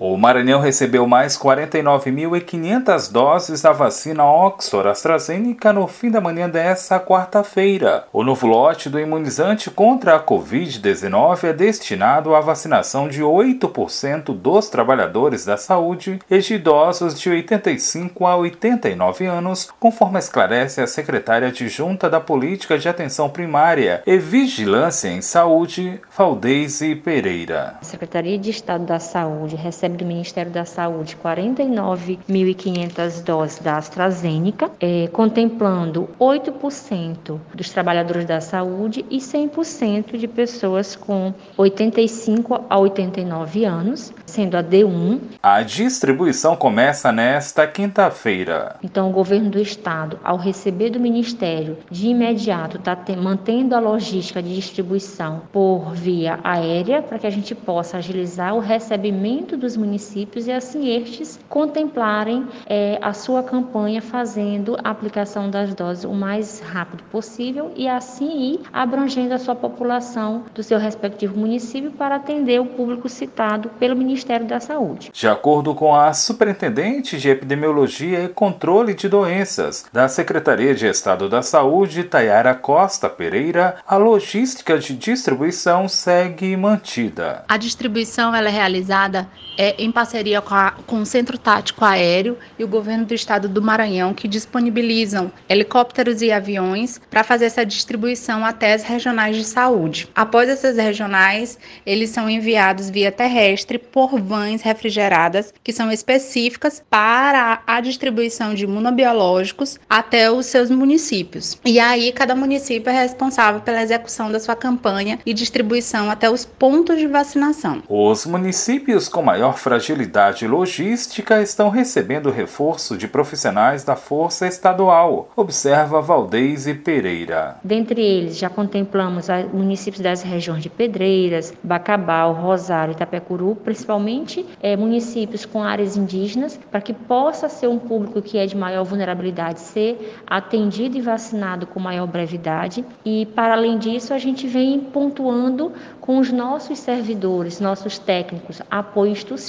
O Maranhão recebeu mais 49.500 doses da vacina Oxford AstraZeneca no fim da manhã desta quarta-feira. O novo lote do imunizante contra a Covid-19 é destinado à vacinação de 8% dos trabalhadores da saúde e de idosos de 85 a 89 anos, conforme esclarece a secretária adjunta da Política de Atenção Primária e Vigilância em Saúde, Valdeise Pereira. A Secretaria de Estado da Saúde recebe recebe do Ministério da Saúde 49.500 doses da AstraZeneca, é, contemplando 8% dos trabalhadores da saúde e 100% de pessoas com 85 a 89 anos, sendo a D1. A distribuição começa nesta quinta-feira. Então, o governo do estado, ao receber do Ministério, de imediato está mantendo a logística de distribuição por via aérea para que a gente possa agilizar o recebimento dos municípios e assim estes contemplarem é, a sua campanha fazendo a aplicação das doses o mais rápido possível e assim ir abrangendo a sua população do seu respectivo município para atender o público citado pelo Ministério da Saúde. De acordo com a Superintendente de Epidemiologia e Controle de Doenças da Secretaria de Estado da Saúde, Tayara Costa Pereira, a logística de distribuição segue mantida. A distribuição ela é realizada é, em parceria com, a, com o Centro Tático Aéreo e o governo do estado do Maranhão, que disponibilizam helicópteros e aviões para fazer essa distribuição até as regionais de saúde. Após essas regionais, eles são enviados via terrestre por vans refrigeradas que são específicas para a distribuição de imunobiológicos até os seus municípios. E aí, cada município é responsável pela execução da sua campanha e distribuição até os pontos de vacinação. Os municípios com maior fragilidade logística estão recebendo reforço de profissionais da Força Estadual, observa Valdeise Pereira. Dentre eles, já contemplamos municípios das regiões de Pedreiras, Bacabal, Rosário e Itapecuru, principalmente é, municípios com áreas indígenas, para que possa ser um público que é de maior vulnerabilidade ser atendido e vacinado com maior brevidade. E, para além disso, a gente vem pontuando com os nossos servidores, nossos técnicos, apoio institucional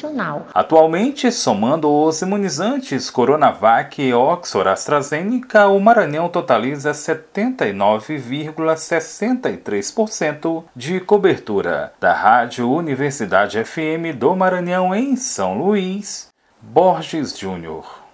Atualmente, somando os imunizantes Coronavac e Oxford AstraZeneca, o Maranhão totaliza 79,63% de cobertura. Da Rádio Universidade FM do Maranhão em São Luís, Borges Júnior.